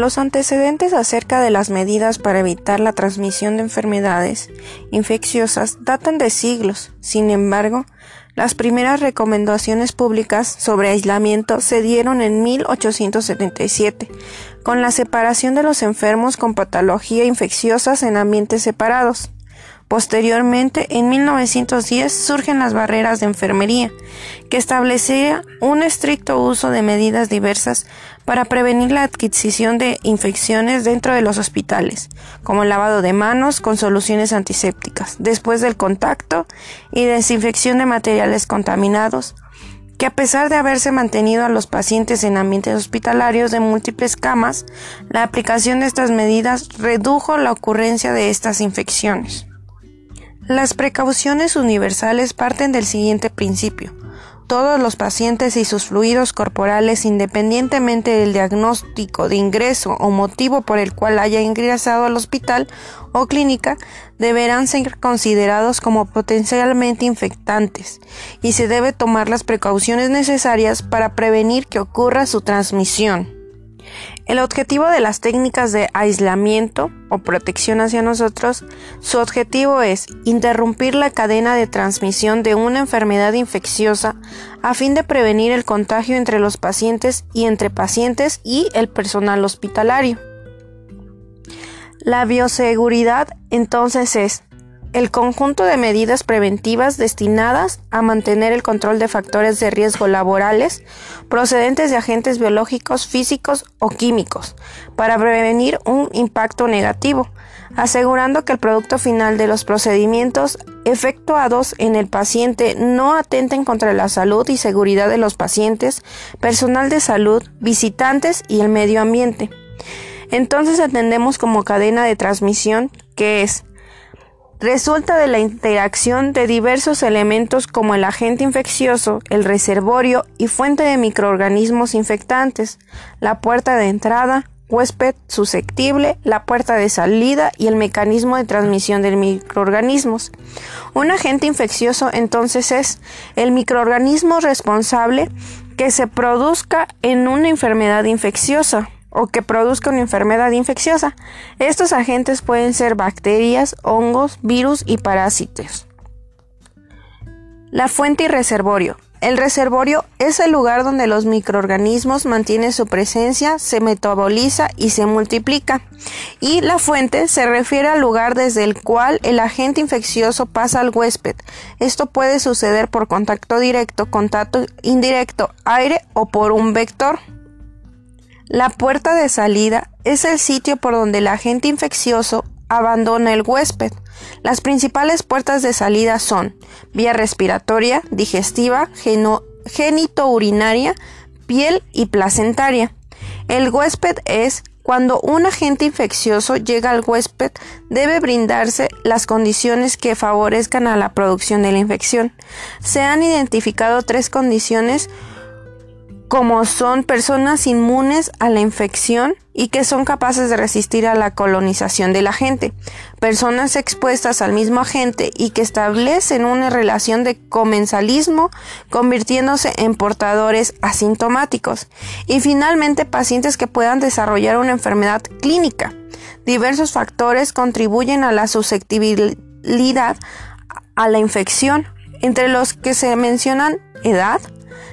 Los antecedentes acerca de las medidas para evitar la transmisión de enfermedades infecciosas datan de siglos. Sin embargo, las primeras recomendaciones públicas sobre aislamiento se dieron en 1877, con la separación de los enfermos con patología infecciosas en ambientes separados. Posteriormente, en 1910 surgen las barreras de enfermería, que establecía un estricto uso de medidas diversas para prevenir la adquisición de infecciones dentro de los hospitales, como el lavado de manos con soluciones antisépticas, después del contacto y desinfección de materiales contaminados, que a pesar de haberse mantenido a los pacientes en ambientes hospitalarios de múltiples camas, la aplicación de estas medidas redujo la ocurrencia de estas infecciones. Las precauciones universales parten del siguiente principio. Todos los pacientes y sus fluidos corporales, independientemente del diagnóstico de ingreso o motivo por el cual haya ingresado al hospital o clínica, deberán ser considerados como potencialmente infectantes y se debe tomar las precauciones necesarias para prevenir que ocurra su transmisión. El objetivo de las técnicas de aislamiento o protección hacia nosotros, su objetivo es interrumpir la cadena de transmisión de una enfermedad infecciosa a fin de prevenir el contagio entre los pacientes y entre pacientes y el personal hospitalario. La bioseguridad entonces es el conjunto de medidas preventivas destinadas a mantener el control de factores de riesgo laborales procedentes de agentes biológicos, físicos o químicos para prevenir un impacto negativo, asegurando que el producto final de los procedimientos efectuados en el paciente no atenten contra la salud y seguridad de los pacientes, personal de salud, visitantes y el medio ambiente. Entonces atendemos como cadena de transmisión que es resulta de la interacción de diversos elementos como el agente infeccioso, el reservorio y fuente de microorganismos infectantes, la puerta de entrada, huésped susceptible, la puerta de salida y el mecanismo de transmisión de microorganismos. Un agente infeccioso entonces es el microorganismo responsable que se produzca en una enfermedad infecciosa o que produzca una enfermedad infecciosa. Estos agentes pueden ser bacterias, hongos, virus y parásitos. La fuente y reservorio. El reservorio es el lugar donde los microorganismos mantienen su presencia, se metaboliza y se multiplica. Y la fuente se refiere al lugar desde el cual el agente infeccioso pasa al huésped. Esto puede suceder por contacto directo, contacto indirecto, aire o por un vector. La puerta de salida es el sitio por donde el agente infeccioso abandona el huésped. Las principales puertas de salida son vía respiratoria, digestiva, genitourinaria, piel y placentaria. El huésped es cuando un agente infeccioso llega al huésped, debe brindarse las condiciones que favorezcan a la producción de la infección. Se han identificado tres condiciones como son personas inmunes a la infección y que son capaces de resistir a la colonización del agente, personas expuestas al mismo agente y que establecen una relación de comensalismo convirtiéndose en portadores asintomáticos, y finalmente pacientes que puedan desarrollar una enfermedad clínica. Diversos factores contribuyen a la susceptibilidad a la infección, entre los que se mencionan edad,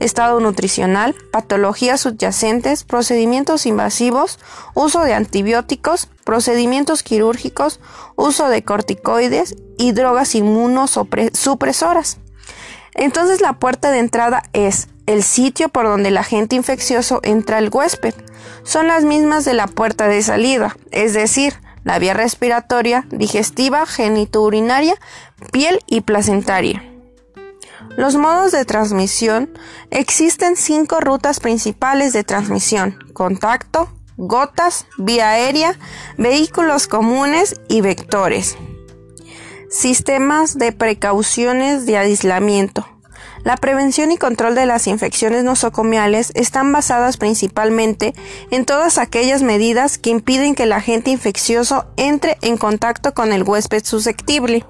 estado nutricional, patologías subyacentes, procedimientos invasivos, uso de antibióticos, procedimientos quirúrgicos, uso de corticoides y drogas inmunosupresoras. Entonces la puerta de entrada es el sitio por donde el agente infeccioso entra al huésped. Son las mismas de la puerta de salida, es decir, la vía respiratoria, digestiva, genitourinaria, piel y placentaria. Los modos de transmisión. Existen cinco rutas principales de transmisión. Contacto, gotas, vía aérea, vehículos comunes y vectores. Sistemas de precauciones de aislamiento. La prevención y control de las infecciones nosocomiales están basadas principalmente en todas aquellas medidas que impiden que el agente infeccioso entre en contacto con el huésped susceptible.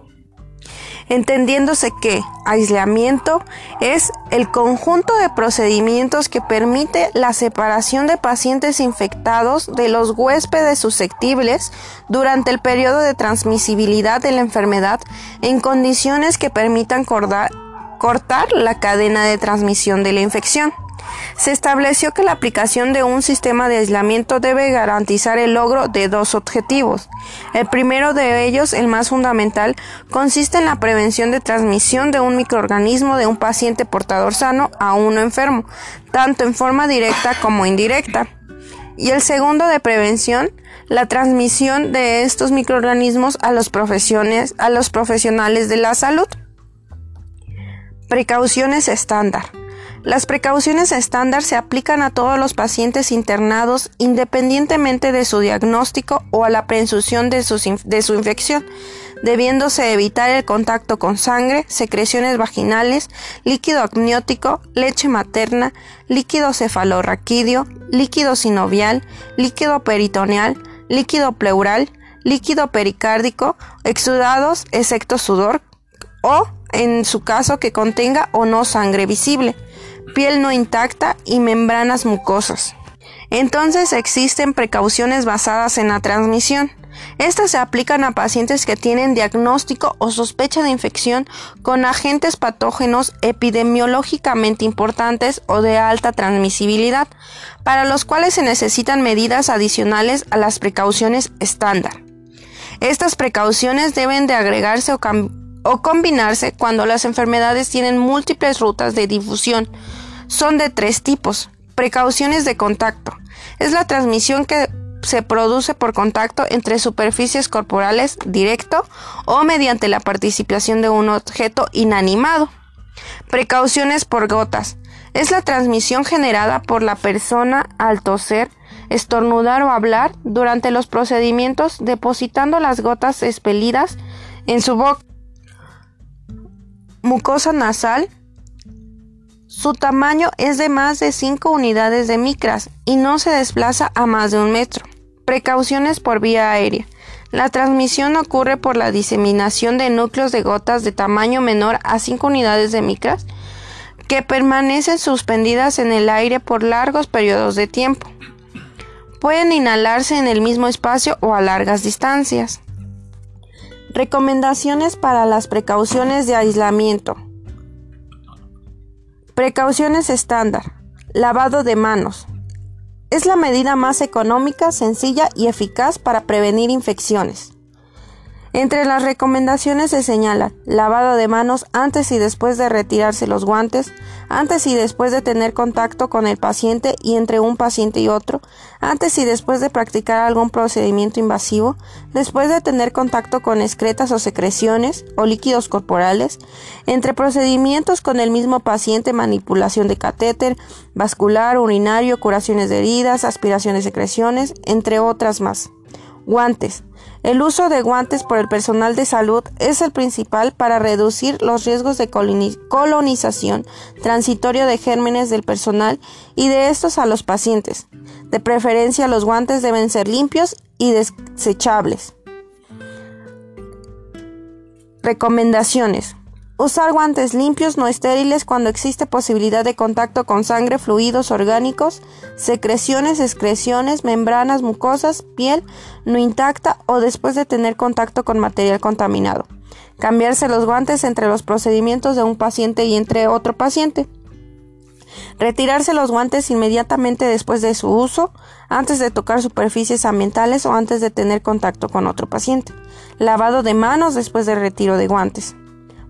Entendiéndose que aislamiento es el conjunto de procedimientos que permite la separación de pacientes infectados de los huéspedes susceptibles durante el periodo de transmisibilidad de la enfermedad en condiciones que permitan cortar la cadena de transmisión de la infección se estableció que la aplicación de un sistema de aislamiento debe garantizar el logro de dos objetivos. El primero de ellos, el más fundamental, consiste en la prevención de transmisión de un microorganismo de un paciente portador sano a uno enfermo, tanto en forma directa como indirecta. Y el segundo de prevención, la transmisión de estos microorganismos a los, a los profesionales de la salud. Precauciones estándar. Las precauciones estándar se aplican a todos los pacientes internados independientemente de su diagnóstico o a la presunción de, de su infección, debiéndose evitar el contacto con sangre, secreciones vaginales, líquido amniótico, leche materna, líquido cefalorraquídeo, líquido sinovial, líquido peritoneal, líquido pleural, líquido pericárdico, exudados, excepto sudor, o, en su caso, que contenga o no sangre visible piel no intacta y membranas mucosas. Entonces existen precauciones basadas en la transmisión. Estas se aplican a pacientes que tienen diagnóstico o sospecha de infección con agentes patógenos epidemiológicamente importantes o de alta transmisibilidad, para los cuales se necesitan medidas adicionales a las precauciones estándar. Estas precauciones deben de agregarse o, o combinarse cuando las enfermedades tienen múltiples rutas de difusión, son de tres tipos. Precauciones de contacto. Es la transmisión que se produce por contacto entre superficies corporales directo o mediante la participación de un objeto inanimado. Precauciones por gotas. Es la transmisión generada por la persona al toser, estornudar o hablar durante los procedimientos depositando las gotas expelidas en su boca. Mucosa nasal su tamaño es de más de 5 unidades de micras y no se desplaza a más de un metro. Precauciones por vía aérea. La transmisión ocurre por la diseminación de núcleos de gotas de tamaño menor a 5 unidades de micras que permanecen suspendidas en el aire por largos periodos de tiempo. Pueden inhalarse en el mismo espacio o a largas distancias. Recomendaciones para las precauciones de aislamiento. Precauciones estándar. Lavado de manos. Es la medida más económica, sencilla y eficaz para prevenir infecciones. Entre las recomendaciones se señala lavado de manos antes y después de retirarse los guantes, antes y después de tener contacto con el paciente y entre un paciente y otro, antes y después de practicar algún procedimiento invasivo, después de tener contacto con excretas o secreciones o líquidos corporales, entre procedimientos con el mismo paciente, manipulación de catéter, vascular, urinario, curaciones de heridas, aspiración de secreciones, entre otras más. Guantes. El uso de guantes por el personal de salud es el principal para reducir los riesgos de colonización transitorio de gérmenes del personal y de estos a los pacientes. De preferencia, los guantes deben ser limpios y desechables. Recomendaciones. Usar guantes limpios, no estériles, cuando existe posibilidad de contacto con sangre, fluidos orgánicos, secreciones, excreciones, membranas mucosas, piel no intacta o después de tener contacto con material contaminado. Cambiarse los guantes entre los procedimientos de un paciente y entre otro paciente. Retirarse los guantes inmediatamente después de su uso, antes de tocar superficies ambientales o antes de tener contacto con otro paciente. Lavado de manos después del retiro de guantes.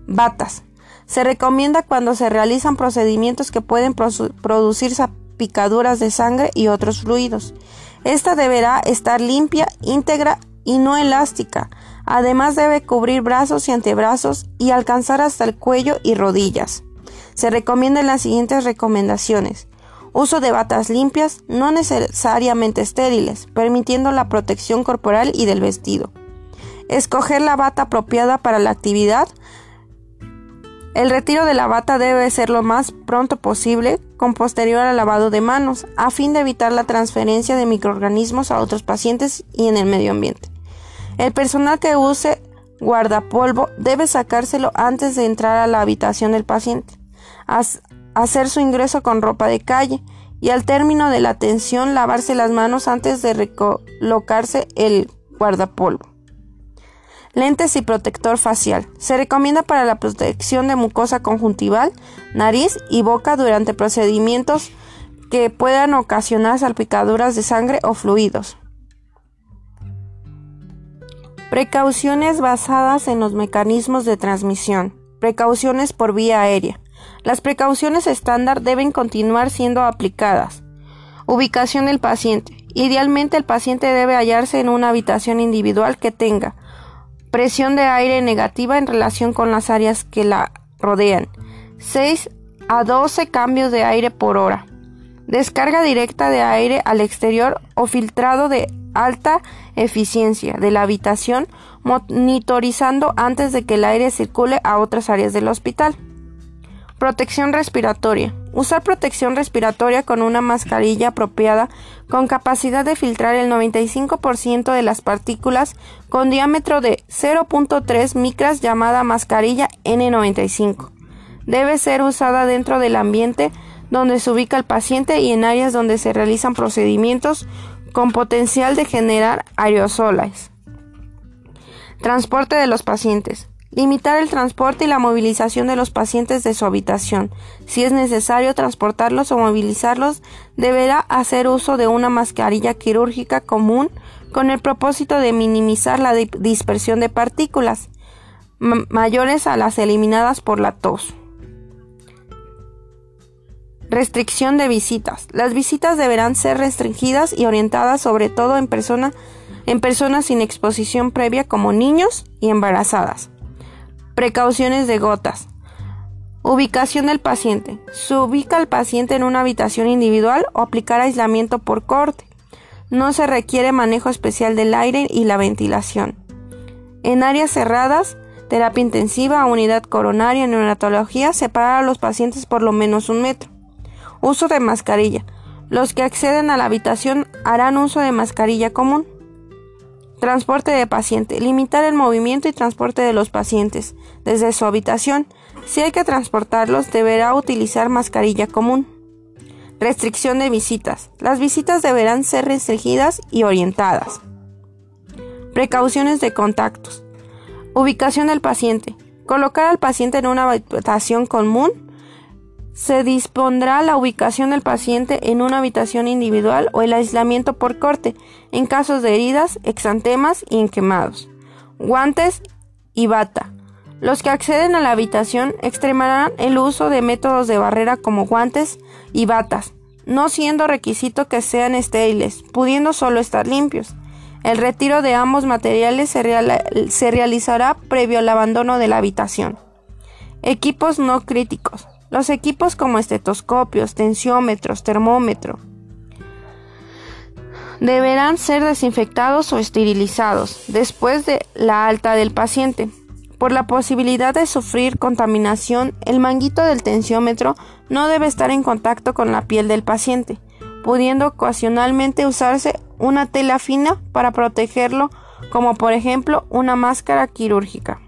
Batas. Se recomienda cuando se realizan procedimientos que pueden producir picaduras de sangre y otros fluidos. Esta deberá estar limpia, íntegra y no elástica. Además debe cubrir brazos y antebrazos y alcanzar hasta el cuello y rodillas. Se recomiendan las siguientes recomendaciones. Uso de batas limpias, no necesariamente estériles, permitiendo la protección corporal y del vestido. Escoger la bata apropiada para la actividad, el retiro de la bata debe ser lo más pronto posible, con posterior al lavado de manos, a fin de evitar la transferencia de microorganismos a otros pacientes y en el medio ambiente. El personal que use guardapolvo debe sacárselo antes de entrar a la habitación del paciente, hacer su ingreso con ropa de calle y al término de la atención lavarse las manos antes de recolocarse el guardapolvo. Lentes y protector facial. Se recomienda para la protección de mucosa conjuntival, nariz y boca durante procedimientos que puedan ocasionar salpicaduras de sangre o fluidos. Precauciones basadas en los mecanismos de transmisión. Precauciones por vía aérea. Las precauciones estándar deben continuar siendo aplicadas. Ubicación del paciente. Idealmente el paciente debe hallarse en una habitación individual que tenga presión de aire negativa en relación con las áreas que la rodean. 6 a 12 cambios de aire por hora. Descarga directa de aire al exterior o filtrado de alta eficiencia de la habitación, monitorizando antes de que el aire circule a otras áreas del hospital. Protección respiratoria. Usar protección respiratoria con una mascarilla apropiada con capacidad de filtrar el 95% de las partículas con diámetro de 0.3 micras llamada mascarilla N95. Debe ser usada dentro del ambiente donde se ubica el paciente y en áreas donde se realizan procedimientos con potencial de generar aerosoles. Transporte de los pacientes. Limitar el transporte y la movilización de los pacientes de su habitación. Si es necesario transportarlos o movilizarlos, deberá hacer uso de una mascarilla quirúrgica común con el propósito de minimizar la dispersión de partículas mayores a las eliminadas por la tos. Restricción de visitas. Las visitas deberán ser restringidas y orientadas sobre todo en, en personas sin exposición previa como niños y embarazadas. Precauciones de gotas. Ubicación del paciente. Se ubica al paciente en una habitación individual o aplicar aislamiento por corte. No se requiere manejo especial del aire y la ventilación. En áreas cerradas, terapia intensiva, unidad coronaria, neonatología, separar a los pacientes por lo menos un metro. Uso de mascarilla. Los que acceden a la habitación harán uso de mascarilla común. Transporte de paciente. Limitar el movimiento y transporte de los pacientes desde su habitación. Si hay que transportarlos, deberá utilizar mascarilla común. Restricción de visitas. Las visitas deberán ser restringidas y orientadas. Precauciones de contactos. Ubicación del paciente. Colocar al paciente en una habitación común se dispondrá la ubicación del paciente en una habitación individual o el aislamiento por corte en casos de heridas, exantemas y en quemados. Guantes y bata. Los que acceden a la habitación extremarán el uso de métodos de barrera como guantes y batas, no siendo requisito que sean estériles, pudiendo solo estar limpios. El retiro de ambos materiales se, se realizará previo al abandono de la habitación. Equipos no críticos. Los equipos como estetoscopios, tensiómetros, termómetro, deberán ser desinfectados o esterilizados después de la alta del paciente. Por la posibilidad de sufrir contaminación, el manguito del tensiómetro no debe estar en contacto con la piel del paciente, pudiendo ocasionalmente usarse una tela fina para protegerlo, como por ejemplo una máscara quirúrgica.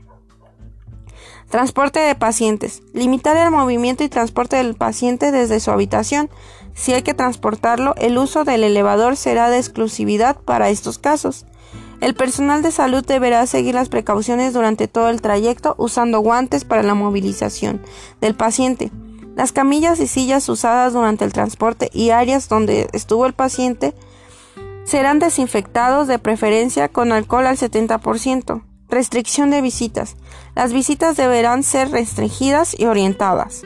Transporte de pacientes. Limitar el movimiento y transporte del paciente desde su habitación. Si hay que transportarlo, el uso del elevador será de exclusividad para estos casos. El personal de salud deberá seguir las precauciones durante todo el trayecto usando guantes para la movilización del paciente. Las camillas y sillas usadas durante el transporte y áreas donde estuvo el paciente serán desinfectados de preferencia con alcohol al 70%. Restricción de visitas. Las visitas deberán ser restringidas y orientadas.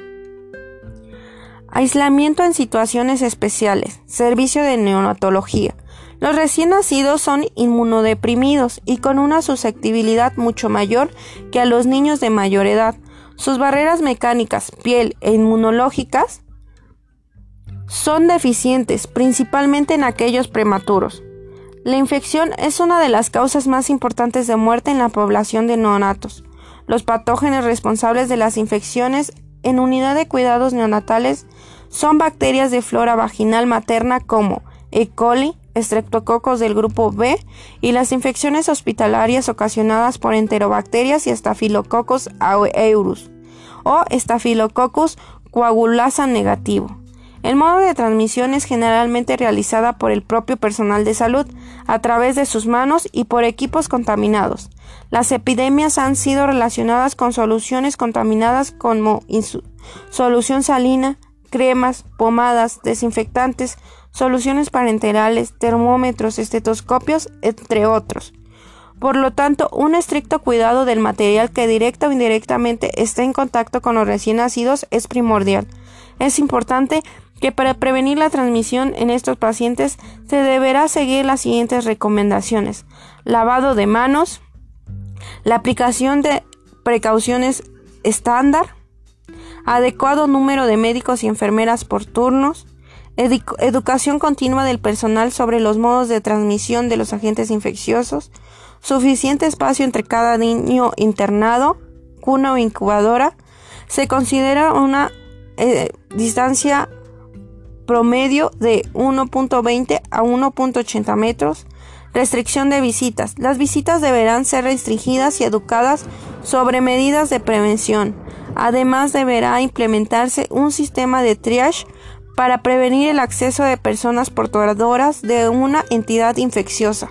Aislamiento en situaciones especiales. Servicio de neonatología. Los recién nacidos son inmunodeprimidos y con una susceptibilidad mucho mayor que a los niños de mayor edad. Sus barreras mecánicas, piel e inmunológicas son deficientes, principalmente en aquellos prematuros. La infección es una de las causas más importantes de muerte en la población de neonatos. Los patógenos responsables de las infecciones en unidad de cuidados neonatales son bacterias de flora vaginal materna como E. coli, estreptococos del grupo B y las infecciones hospitalarias ocasionadas por enterobacterias y estafilococos aureus o estafilococcus coagulasa negativo. El modo de transmisión es generalmente realizada por el propio personal de salud, a través de sus manos y por equipos contaminados. Las epidemias han sido relacionadas con soluciones contaminadas como solución salina, cremas, pomadas, desinfectantes, soluciones parenterales, termómetros, estetoscopios, entre otros. Por lo tanto, un estricto cuidado del material que directa o indirectamente esté en contacto con los recién nacidos es primordial. Es importante que para prevenir la transmisión en estos pacientes se deberá seguir las siguientes recomendaciones. Lavado de manos, la aplicación de precauciones estándar, adecuado número de médicos y enfermeras por turnos, educación continua del personal sobre los modos de transmisión de los agentes infecciosos, suficiente espacio entre cada niño internado, cuna o incubadora, se considera una eh, distancia promedio de 1.20 a 1.80 metros, restricción de visitas. Las visitas deberán ser restringidas y educadas sobre medidas de prevención. Además, deberá implementarse un sistema de triage para prevenir el acceso de personas portadoras de una entidad infecciosa.